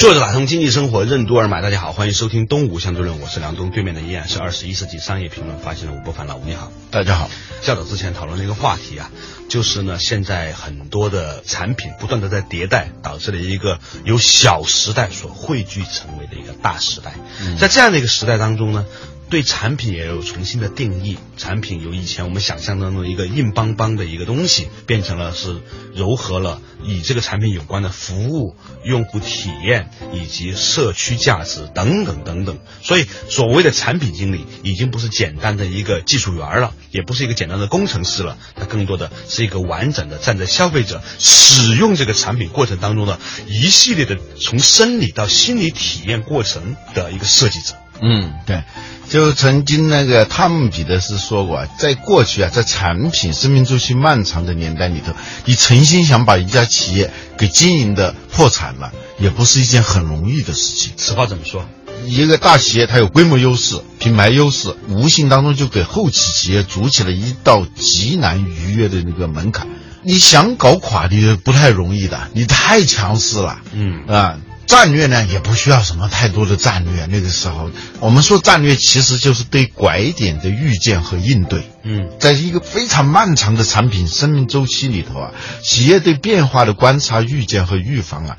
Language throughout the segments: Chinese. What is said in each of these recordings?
坐着打通经济生活任督二脉，大家好，欢迎收听东吴相对论，我是梁东，对面的依然是二十一世纪商业评论发行人吴伯凡老吴，你好，大家好。较早之前讨论的一个话题啊，就是呢，现在很多的产品不断的在迭代，导致了一个由小时代所汇聚成为的一个大时代。在这样的一个时代当中呢。对产品也有重新的定义，产品由以前我们想象当中一个硬邦邦的一个东西，变成了是糅合了与这个产品有关的服务、用户体验以及社区价值等等等等。所以，所谓的产品经理已经不是简单的一个技术员了，也不是一个简单的工程师了，它更多的是一个完整的站在消费者使用这个产品过程当中的一系列的从生理到心理体验过程的一个设计者。嗯，对。就曾经那个汤姆彼得斯说过，在过去啊，在产品生命周期漫长的年代里头，你诚心想把一家企业给经营的破产了，也不是一件很容易的事情。此话怎么说？一个大企业它有规模优势、品牌优势，无形当中就给后期企业筑起了一道极难逾越的那个门槛。你想搞垮你不太容易的，你太强势了。嗯啊。战略呢，也不需要什么太多的战略。那个时候，我们说战略其实就是对拐点的预见和应对。嗯，在一个非常漫长的产品生命周期里头啊，企业对变化的观察、预见和预防啊，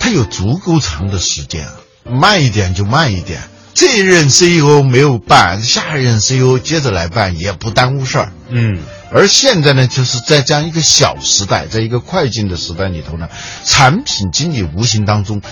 它有足够长的时间啊，慢一点就慢一点。这一任 CEO 没有办，下一任 CEO 接着来办，也不耽误事儿。嗯。而现在呢，就是在这样一个小时代，在一个快进的时代里头呢，产品经理无形当中，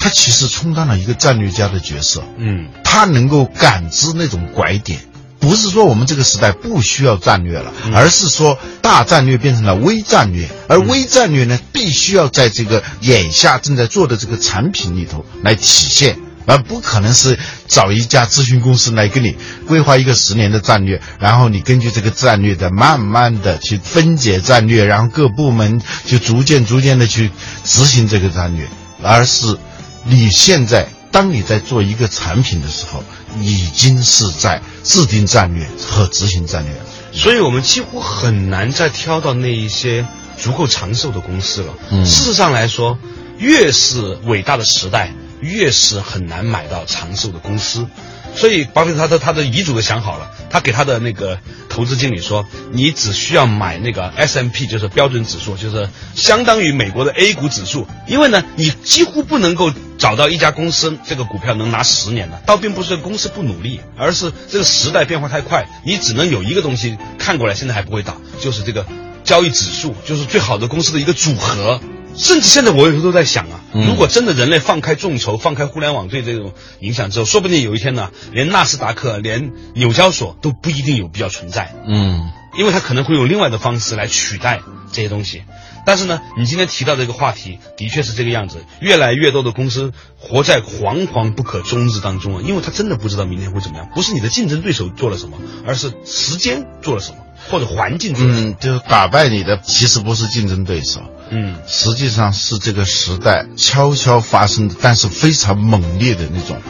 他其实充当了一个战略家的角色。嗯，他能够感知那种拐点，不是说我们这个时代不需要战略了，而是说大战略变成了微战略，而微战略呢，必须要在这个眼下正在做的这个产品里头来体现。而不可能是找一家咨询公司来给你规划一个十年的战略，然后你根据这个战略的慢慢的去分解战略，然后各部门就逐渐逐渐的去执行这个战略，而是你现在当你在做一个产品的时候，已经是在制定战略和执行战略了。所以我们几乎很难再挑到那一些足够长寿的公司了。事实上来说，越是伟大的时代。越是很难买到长寿的公司，所以巴菲特他的他的遗嘱都想好了，他给他的那个投资经理说，你只需要买那个 S M P，就是标准指数，就是相当于美国的 A 股指数，因为呢，你几乎不能够找到一家公司这个股票能拿十年的，倒并不是公司不努力，而是这个时代变化太快，你只能有一个东西看过来，现在还不会倒，就是这个交易指数，就是最好的公司的一个组合。甚至现在我有时候都在想啊，如果真的人类放开众筹、放开互联网对这种影响之后，说不定有一天呢，连纳斯达克、连纽交所都不一定有必要存在。嗯，因为它可能会用另外的方式来取代这些东西。但是呢，你今天提到这个话题，的确是这个样子。越来越多的公司活在惶惶不可终日当中啊，因为他真的不知道明天会怎么样。不是你的竞争对手做了什么，而是时间做了什么。或者环境，嗯，就是打败你的其实不是竞争对手，嗯，实际上是这个时代悄悄发生的，但是非常猛烈的那种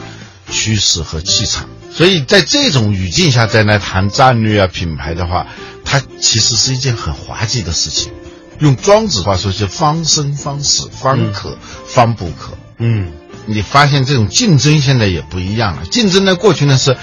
趋势和气场。所以在这种语境下再来谈战略啊、品牌的话，它其实是一件很滑稽的事情。用庄子话说，就方生方死，方可方不可。嗯，你发现这种竞争现在也不一样了。竞争呢，过去呢是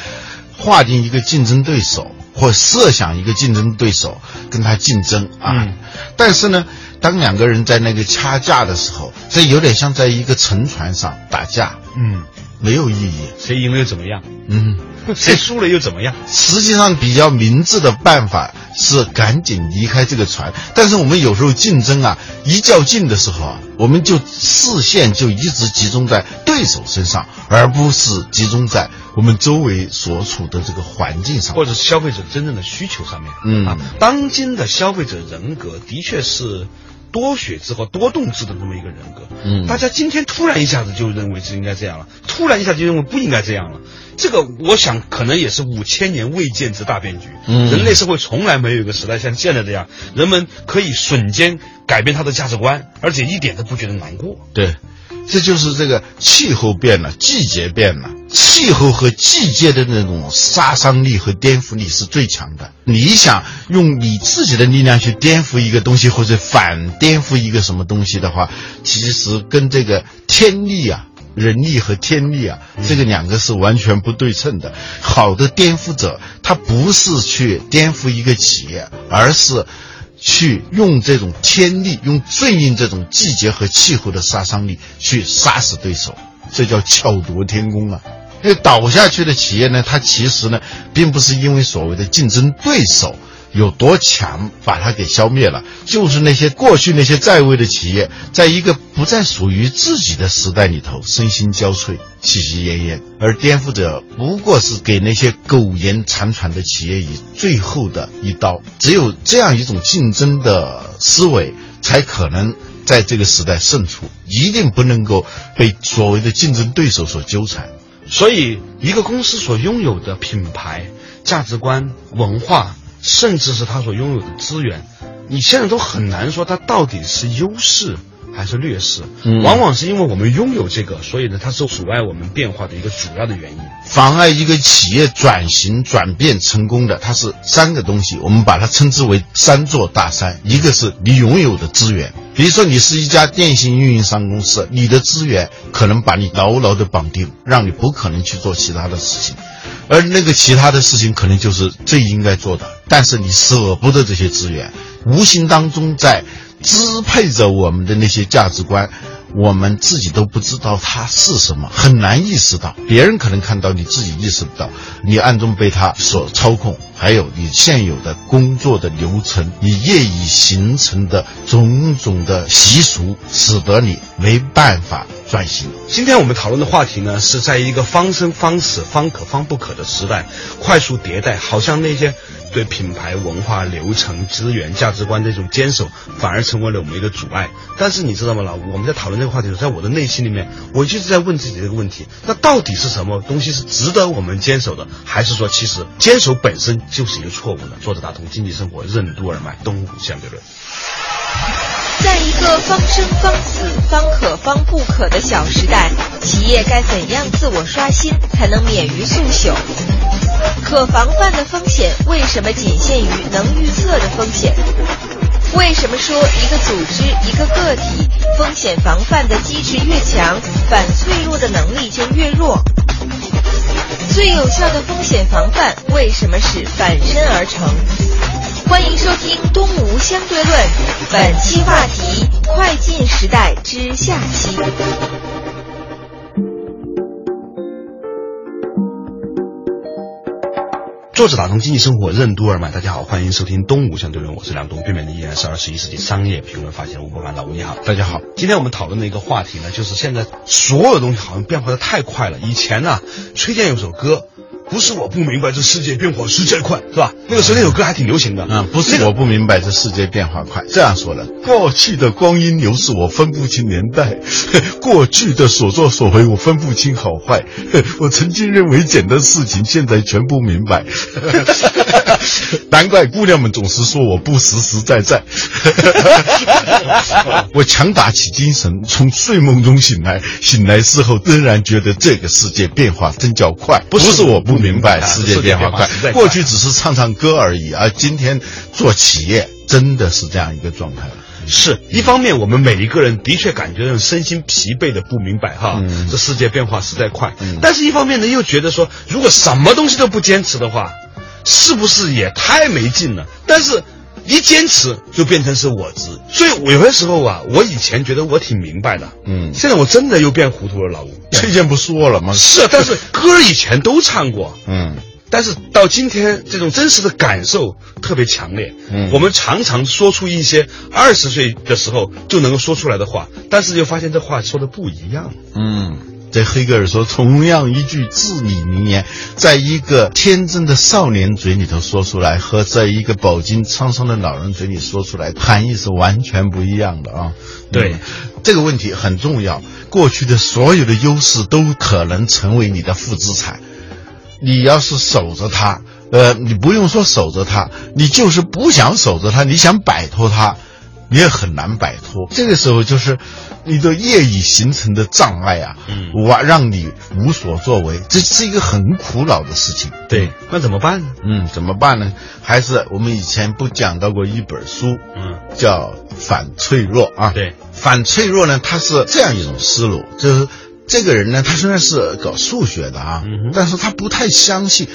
划定一个竞争对手。或设想一个竞争对手跟他竞争啊，但是呢，当两个人在那个掐架的时候，这有点像在一个沉船上打架，嗯，没有意义，谁赢了又怎么样？嗯，谁输了又怎么样？实际上比较明智的办法是赶紧离开这个船，但是我们有时候竞争啊，一较劲的时候啊，我们就视线就一直集中在对手身上，而不是集中在。我们周围所处的这个环境上，或者是消费者真正的需求上面，嗯啊，当今的消费者人格的确是多血质和多动质的这么一个人格。嗯大家今天突然一下子就认为是应该这样了，突然一下就认为不应该这样了。这个我想可能也是五千年未见之大变局。嗯人类社会从来没有一个时代像现在这样，人们可以瞬间改变他的价值观，而且一点都不觉得难过。对，这就是这个气候变了，季节变了，气候和季节的那种杀伤力和颠覆力是最强的。你想用你自己的力量去颠覆一个东西，或者反颠覆一个什么东西的话，其实跟这个天力啊。人力和天力啊，这个两个是完全不对称的。好的颠覆者，他不是去颠覆一个企业，而是去用这种天力，用顺应这种季节和气候的杀伤力去杀死对手，这叫巧夺天工啊！因为倒下去的企业呢，它其实呢，并不是因为所谓的竞争对手有多强把它给消灭了，就是那些过去那些在位的企业，在一个不再属于自己的时代里头，身心交瘁、喜气奄奄，而颠覆者不过是给那些苟延残喘的企业以最后的一刀。只有这样一种竞争的思维，才可能在这个时代胜出，一定不能够被所谓的竞争对手所纠缠。所以，一个公司所拥有的品牌、价值观、文化，甚至是他所拥有的资源，你现在都很难说它到底是优势还是劣势。嗯往往是因为我们拥有这个，所以呢，它是阻碍我们变化的一个主要的原因。妨碍一个企业转型转变成功的，它是三个东西，我们把它称之为三座大山。一个是你拥有的资源，比如说你是一家电信运营商公司，你的资源可能把你牢牢的绑定，让你不可能去做其他的事情，而那个其他的事情可能就是最应该做的，但是你舍不得这些资源，无形当中在支配着我们的那些价值观。我们自己都不知道它是什么，很难意识到。别人可能看到，你自己意识不到，你暗中被它所操控。还有你现有的工作的流程，你业已形成的种种的习俗，使得你没办法转型。今天我们讨论的话题呢，是在一个方生方死、方可方不可的时代，快速迭代，好像那些对品牌文化、流程、资源、价值观这种坚守，反而成为了我们一个阻碍。但是你知道吗，老？我们在讨论这个话题的时候，在我的内心里面，我就是在问自己这个问题：那到底是什么东西是值得我们坚守的，还是说其实坚守本身就是一个错误的？作者打通经济生活任督二脉，东吴相对论。在一个方生方死、方可方不可的小时代，企业该怎样自我刷新，才能免于速朽？可防范的风险为什么仅限于能预测的风险？为什么说一个组织、一个个体风险防范的机制越强，反脆弱的能力就越弱？最有效的风险防范为什么是反身而成？欢迎收听《东吴相对论》，本期话题：快进时代之下期。作者打通经济生活任督二脉，大家好，欢迎收听东吴相对论，我是梁东，对面的依然是二十一世纪商业评论发现人吴伯凡，老吴你好。大家好，今天我们讨论的一个话题呢，就是现在所有东西好像变化的太快了。以前呢，崔健有首歌，不是我不明白这世界变化实在快，是吧？那个时候那首歌还挺流行的。嗯，不是我不明白这世界变化快。这样说的，过去的光阴流逝，我分不清年代；过去的所作所为，我分不清好坏。我曾经认为简单事情，现在全不明白。难怪姑娘们总是说我不实实在在。我强打起精神，从睡梦中醒来，醒来之后仍然觉得这个世界变化真叫快。不是我不明白世界变化快过去只是唱唱歌而已，而今天做企业真的是这样一个状态了。是一方面，我们每一个人的确感觉那种身心疲惫的不明白哈，嗯这世界变化实在快。嗯但是，一方面呢，又觉得说，如果什么东西都不坚持的话，是不是也太没劲了？但是，一坚持就变成是我执。所以，我有些时候啊，我以前觉得我挺明白的，嗯现在我真的又变糊涂了，老吴。崔健不说了吗？是，但是歌以前都唱过，嗯但是到今天，这种真实的感受特别强烈。嗯我们常常说出一些二十岁的时候就能够说出来的话，但是又发现这话说的不一样。嗯，这黑格尔说，同样一句至理名言，在一个天真的少年嘴里头说出来，和在一个饱经沧桑的老人嘴里说出来，含义是完全不一样的啊。对，这个问题很重要。过去的所有的优势都可能成为你的负资产，你要是守着它，呃，你不用说守着它，你就是不想守着它，你想摆脱它。你也很难摆脱，这个时候就是你的业已形成的障碍啊，嗯，我让你无所作为，这是一个很苦恼的事情。对，那怎么办呢？嗯，怎么办呢？还是我们以前不讲到过一本书，嗯，叫《反脆弱》啊。对，反脆弱呢，它是这样一种思路，就是这个人呢，他虽然是搞数学的啊，但是他不太相信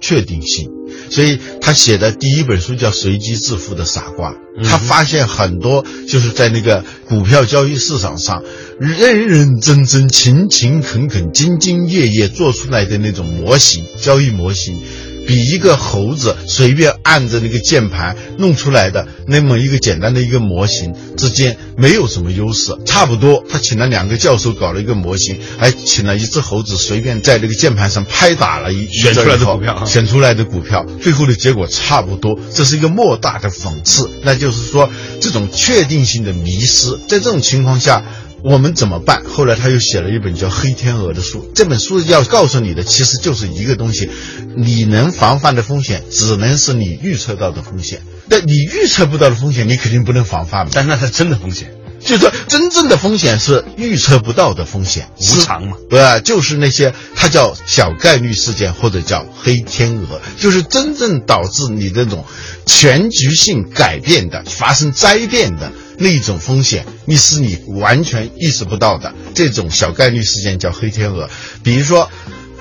确定性。所以他写的第一本书叫《随机致富的傻瓜》，他发现很多就是在那个股票交易市场上，认认真真、勤勤恳恳、兢兢业业做出来的那种模型，交易模型。比一个猴子随便按着那个键盘弄出来的那么一个简单的一个模型之间没有什么优势，差不多。他请了两个教授搞了一个模型，还请了一只猴子随便在那个键盘上拍打了一选出来的股票啊选出来的股票，最后的结果差不多。这是一个莫大的讽刺，那就是说这种确定性的迷失，在这种情况下。我们怎么办？后来他又写了一本叫《黑天鹅》的书。这本书要告诉你的，其实就是一个东西：你能防范的风险，只能是你预测到的风险。那你预测不到的风险，你肯定不能防范。但那是真的风险，就是说，真正的风险是预测不到的风险，无常嘛。呃，就是那些它叫小概率事件或者叫黑天鹅，就是真正导致你这种全局性改变的、发生灾变的那种风险，你是你完全意识不到的。这种小概率事件叫黑天鹅。比如说，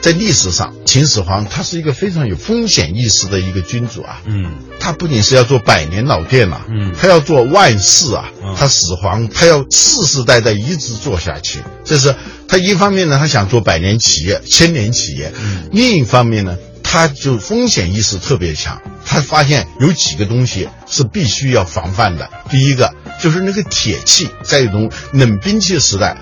在历史上，秦始皇他是一个非常有风险意识的一个君主啊。嗯他不仅是要做百年老店呐、嗯他要做万世啊，嗯他始皇他要世世代代一直做下去。这是他一方面呢，他想做百年企业、千年企业；嗯另一方面呢，他就风险意识特别强。他发现有几个东西是必须要防范的。第一个就是那个铁器，在一种冷兵器时代，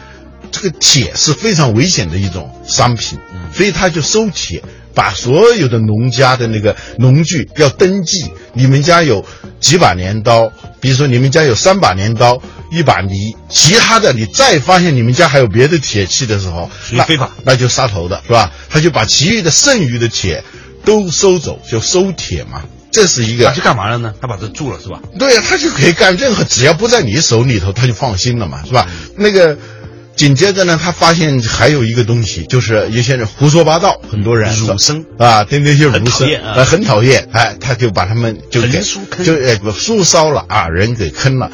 这个铁是非常危险的一种商品，所以他就收铁，把所有的农家的那个农具要登记，你们家有几把镰刀，比如说你们家有三把镰刀，一把犁，其他的你再发现你们家还有别的铁器的时候，那属于非法那就杀头的是吧？他就把其余的剩余的铁都收走，就收铁嘛。这是一个他去干嘛了呢？他把这住了是吧？对呀，他就可以干任何，只要不在你手里头，他就放心了嘛，是吧？那个紧接着呢，他发现还有一个东西，就是有些人胡说八道，很多人儒生。啊，对那些儒生讨厌啊。呃很讨厌，哎，他就把他们就给就哎不书烧了啊，人给坑了。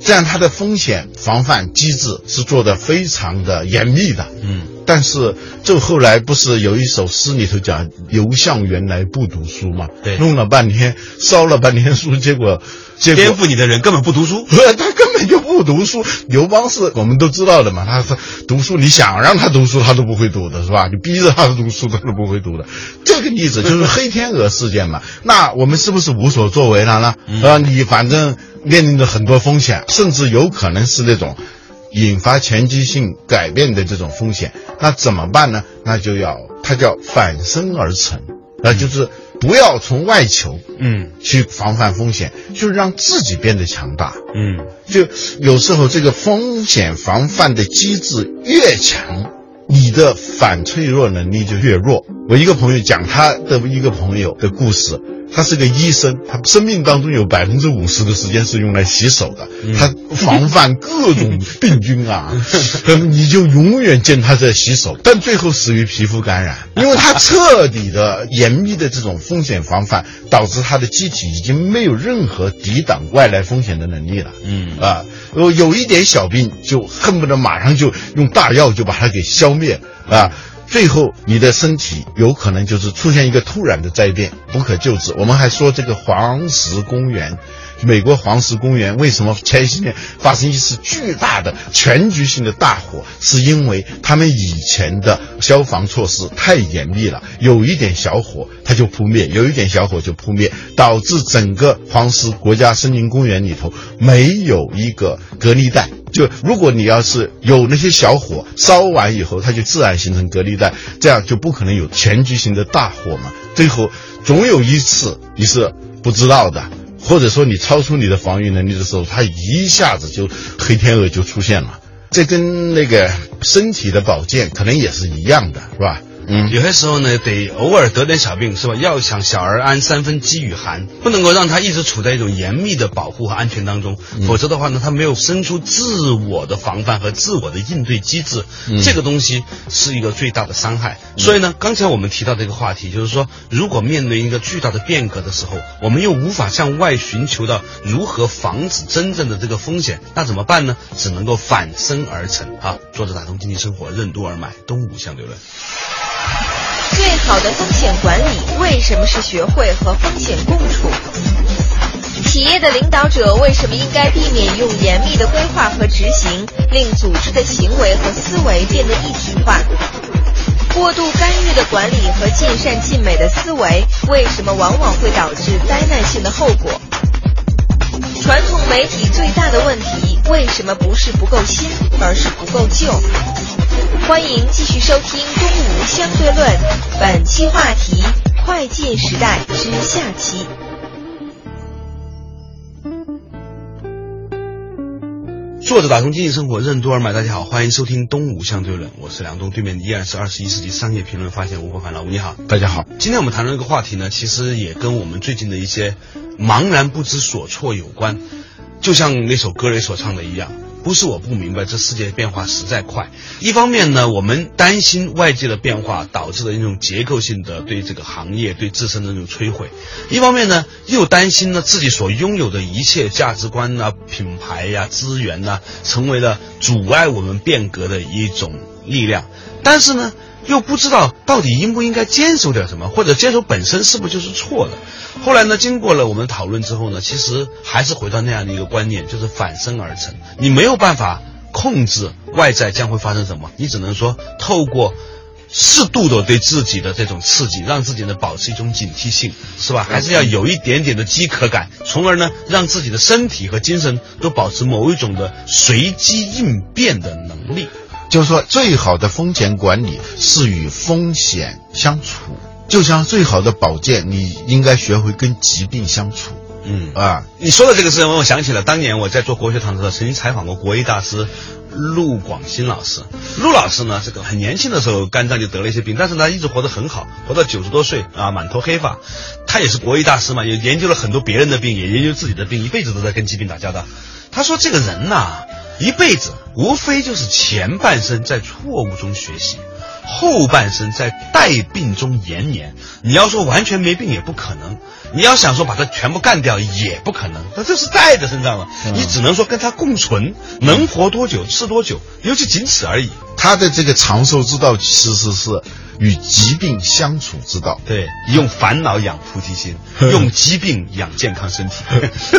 这样他的风险防范机制是做的非常的严密的，嗯，但是就后来不是有一首诗里头讲刘向原来不读书嘛？对弄了半天，烧了半天书，结果结果颠覆你的人根本不读书。他根本就不读书。刘邦是我们都知道的嘛，他是读书，你想让他读书，他都不会读的，是吧？你逼着他读书，他都不会读的。这个例子就是黑天鹅事件嘛。那我们是不是无所作为了呢？啊，你反正面临着很多风险，甚至有可能是那种引发全局性改变的这种风险，那怎么办呢？那就要它叫反身而成，那，就是不要从外求，嗯去防范风险，就是让自己变得强大。嗯就有时候这个风险防范的机制越强，你的反脆弱能力就越弱。我一个朋友讲他的一个朋友的故事，他是个医生，他生命当中有百分之五十的时间是用来洗手的，他防范各种病菌啊，你就永远见他在洗手，但最后死于皮肤感染，因为他彻底的严密的这种风险防范，导致他的机体已经没有任何抵挡外来风险的能力了。嗯啊，有有一点小病就恨不得马上就用大药就把它给消灭啊。最后，你的身体有可能就是出现一个突然的灾变，不可救治。我们还说这个黄石公园，美国黄石公园为什么前些年发生一次巨大的全局性的大火，是因为他们以前的消防措施太严密了，有一点小火它就扑灭，有一点小火就扑灭，导致整个黄石国家森林公园里头没有一个隔离带。就如果你要是有那些小火烧完以后，它就自然形成隔离带，这样就不可能有全局性的大火嘛。最后总有一次你是不知道的，或者说你超出你的防御能力的时候，它一下子就黑天鹅就出现了。这跟那个身体的保健可能也是一样的，是吧？嗯，有些时候呢，得偶尔得点小病，是吧？要想小儿安，三分饥与寒，不能够让他一直处在一种严密的保护和安全当中，否则的话呢，他没有生出自我的防范和自我的应对机制，这个东西是一个最大的伤害。所以呢，刚才我们提到这个话题，就是说，如果面对一个巨大的变革的时候，我们又无法向外寻求到如何防止真正的这个风险，那怎么办呢？只能够反身而成啊！作者打通经济生活任督二脉，东吴相对论。最好的风险管理为什么是学会和风险共处？企业的领导者为什么应该避免用严密的规划和执行，令组织的行为和思维变得一体化？过度干预的管理和尽善尽美的思维为什么往往会导致灾难性的后果？传统媒体最大的问题为什么不是不够新，而是不够旧？欢迎继续收听《东吴相对论》，本期话题：快进时代之下期。作者打通经济生活任督二脉，大家好，欢迎收听《东吴相对论》，我是梁东，对面依然是二十一世纪商业评论发现吴伯凡老吴，你好，大家好。今天我们谈论这个话题呢，其实也跟我们最近的一些茫然不知所措有关，就像那首歌里所唱的一样。不是我不明白，这世界变化实在快。一方面呢，我们担心外界的变化导致的那种结构性的对这个行业、对自身的那种摧毁；一方面呢，又担心呢自己所拥有的一切价值观啊、品牌呀、资源呐，成为了阻碍我们变革的一种力量。但是呢，又不知道到底应不应该坚守点什么，或者坚守本身是不是就是错的。后来呢，经过了我们讨论之后呢，其实还是回到那样的一个观念，就是反身而成。你没有办法控制外在将会发生什么，你只能说透过适度的对自己的这种刺激，让自己呢保持一种警惕性，是吧？还是要有一点点的饥渴感，从而呢让自己的身体和精神都保持某一种的随机应变的能力。就是说，最好的风险管理是与风险相处。就像最好的保健，你应该学会跟疾病相处。嗯啊，你说的这个事情让我想起了当年我在做国学堂的时候，曾经采访过国医大师陆广新老师。陆老师呢，这个很年轻的时候肝脏就得了一些病，但是呢一直活得很好，活到九十多岁啊，满头黑发。他也是国医大师嘛，也研究了很多别人的病，也研究自己的病，一辈子都在跟疾病打交道。他说这个人呐，一辈子无非就是前半生在错误中学习。后半生在带病中延年，你要说完全没病也不可能，你要想说把它全部干掉也不可能，那这是带在身上了，你只能说跟他共存，能活多久是多久，尤其仅此而已。他的这个长寿之道其实是与疾病相处之道，对，用烦恼养菩提心，用疾病养健康身体，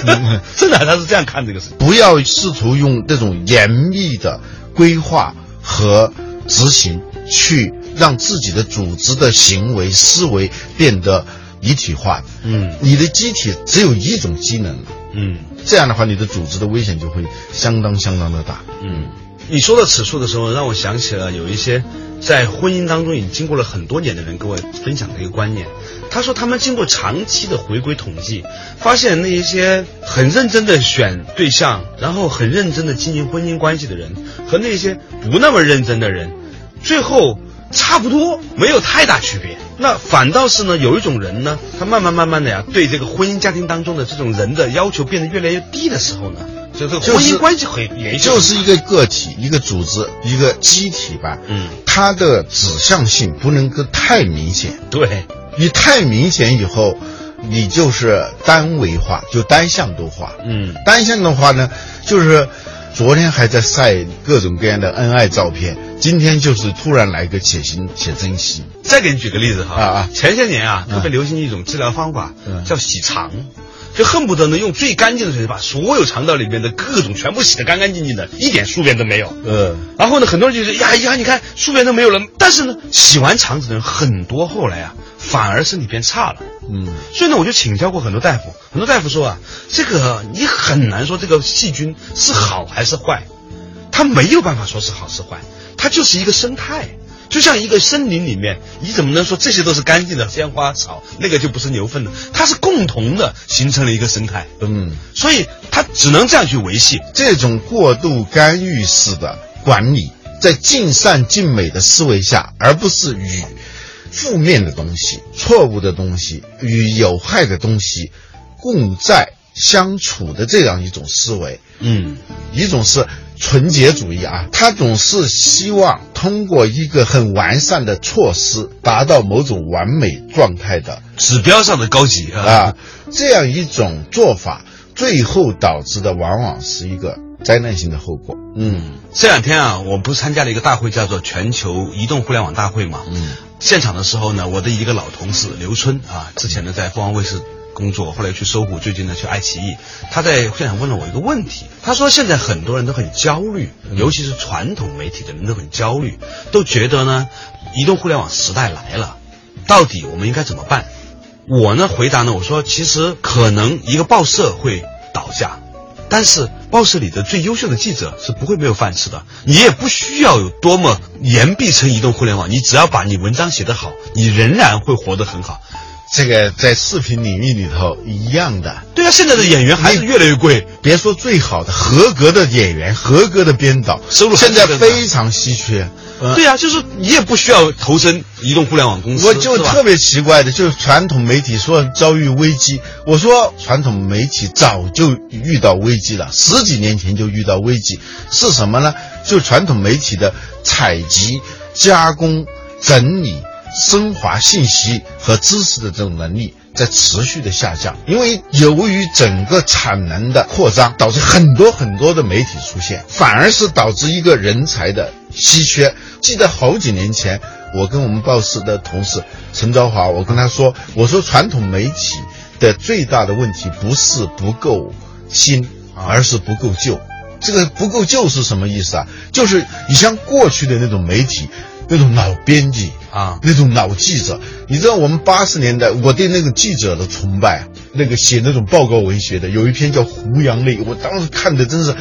真的他是这样看这个事情。不要试图用这种严密的规划和执行。去让自己的组织的行为思维变得一体化。嗯，你的机体只有一种机能。嗯，这样的话，你的组织的危险就会相当相当的大。嗯，你说到此处的时候，让我想起了有一些在婚姻当中已经经过了很多年的人跟我分享的一个观念。他说，他们经过长期的回归统计，发现那一些很认真的选对象，然后很认真的经营婚姻关系的人，和那些不那么认真的人。最后差不多没有太大区别，那反倒是呢，有一种人呢，他慢慢慢慢的呀，对这个婚姻家庭当中的这种人的要求变得越来越低的时候呢，就这个婚姻关系很连续，就是一个个体、一个组织、一个机体吧。嗯，它的指向性不能够太明显。对，你太明显以后，你就是单维化，就单向度化。嗯，单向的话呢，就是。昨天还在晒各种各样的恩爱照片，今天就是突然来个且行且珍惜。再给你举个例子哈啊啊！前些年啊，特别流行一种治疗方法，叫洗肠。就恨不得能用最干净的水把所有肠道里面的各种全部洗得干干净净的，一点宿便都没有。嗯，然后呢，很多人就是呀呀，你看宿便都没有了。但是呢，洗完肠子的人很多，后来啊，反而身体变差了。嗯，所以呢，我就请教过很多大夫，很多大夫说啊，这个你很难说这个细菌是好还是坏，它没有办法说是好是坏，它就是一个生态。就像一个森林里面，你怎么能说这些都是干净的鲜花草，那个就不是牛粪呢？它是共同的形成了一个生态，嗯，所以它只能这样去维系。这种过度干预式的管理，在尽善尽美的思维下，而不是与负面的东西、错误的东西与有害的东西共在相处的这样一种思维。嗯，一种是纯洁主义啊，他总是希望通过一个很完善的措施，达到某种完美状态的指标上的高级啊。啊，这样一种做法，最后导致的往往是一个灾难性的后果。嗯这两天啊，我不是参加了一个大会，叫做全球移动互联网大会嘛。嗯，现场的时候呢，我的一个老同事刘春啊，之前呢在凤凰卫视工作，后来去搜狐，最近呢去爱奇艺。他在现场问了我一个问题，他说现在很多人都很焦虑，尤其是传统媒体的人都很焦虑，都觉得呢，移动互联网时代来了，到底我们应该怎么办？我呢回答呢，我说其实可能一个报社会倒下，但是报社里的最优秀的记者是不会没有饭吃的。你也不需要有多么言必称移动互联网，你只要把你文章写得好，你仍然会活得很好。这个在视频领域里头一样的。对啊，现在的演员还是越来越贵。别说最好的，合格的演员、合格的编导，收入现在非常稀缺。呃对啊，就是你也不需要投身移动互联网公司。我就特别奇怪的，就是传统媒体说遭遇危机，我说传统媒体早就遇到危机了，十几年前就遇到危机，是什么呢？就传统媒体的采集、加工、整理、升华信息和知识的这种能力。在持续的下降，因为由于整个产能的扩张，导致很多很多的媒体出现，反而是导致一个人才的稀缺。记得好几年前，我跟我们报社的同事陈昭华，我跟他说，我说传统媒体的最大的问题不是不够新，而是不够旧。这个不够旧是什么意思啊？就是你像过去的那种媒体，那种老编辑啊那种老记者，你知道我们八十年代我对那个记者的崇拜，那个写那种报告文学的，有一篇叫《胡杨泪》，我当时看的真是。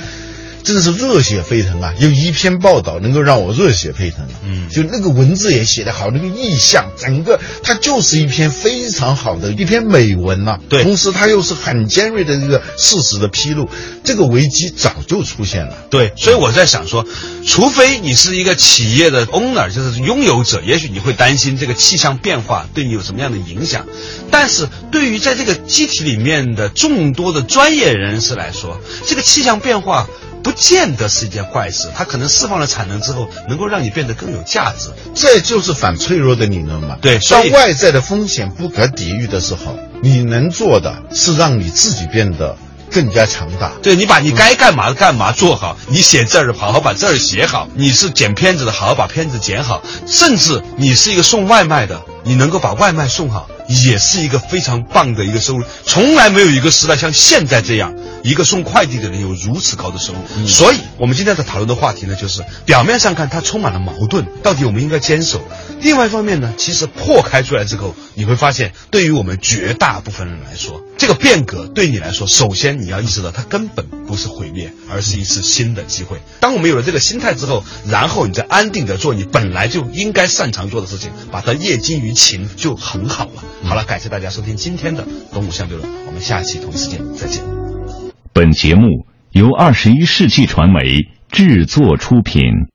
真的是热血沸腾啊！有一篇报道能够让我热血沸腾，嗯就那个文字也写得好，那个意象，整个它就是一篇非常好的一篇美文呐、对同时它又是很尖锐的一个事实的披露，这个危机早就出现了。对，所以我在想说，除非你是一个企业的 owner，就是拥有者，也许你会担心这个气象变化对你有什么样的影响。但是对于在这个机体里面的众多的专业人士来说，这个气象变化不见得是一件坏事，它可能释放了产能之后，能够让你变得更有价值。这就是反脆弱的理论嘛。对当外在的风险不可抵御的时候，你能做的是让你自己变得更加强大。对你把你该干嘛的干嘛做好，你写字儿的好好把字儿写好，你是剪片子的好好把片子剪好，甚至你是一个送外卖的，你能够把外卖送好，也是一个非常棒的一个收入。从来没有一个时代像现在这样，一个送快递的人有如此高的收入。所以，我们今天在讨论的话题呢，就是表面上看它充满了矛盾，到底我们应该坚守。另外一方面呢，其实破开出来之后，你会发现，对于我们绝大部分人来说，这个变革对你来说，首先你要意识到它根本不是毁灭，而是一次新的机会。当我们有了这个心态之后，然后你再安定的做你本来就应该擅长做的事情，把它业精于勤，就很好了。好了，感谢大家收听今天的《东吴相对论》，我们下期同一时间再见。本节目由二十一世纪传媒制作出品。